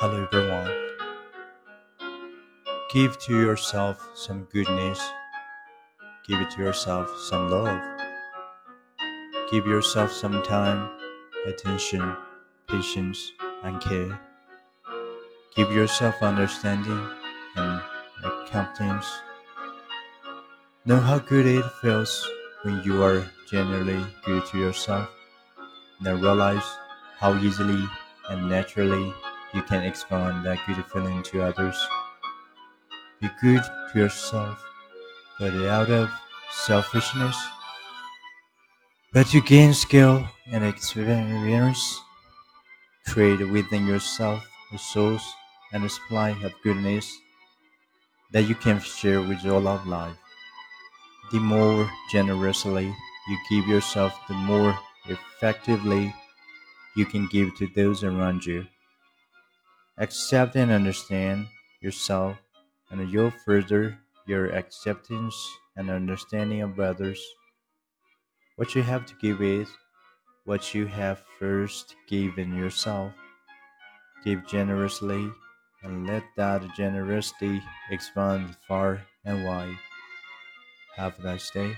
Hello everyone. Give to yourself some goodness. Give it to yourself some love. Give yourself some time, attention, patience, and care. Give yourself understanding and acceptance. Know how good it feels when you are genuinely good to yourself. Now realize how easily and naturally you can expand that good feeling to others. Be good to yourself, but out of selfishness. But to gain skill and experience, create within yourself a source and a supply of goodness that you can share with all of life. The more generously you give yourself, the more effectively you can give to those around you. Accept and understand yourself and you'll further your acceptance and understanding of others. What you have to give is what you have first given yourself. Give generously and let that generosity expand far and wide. Have a nice day.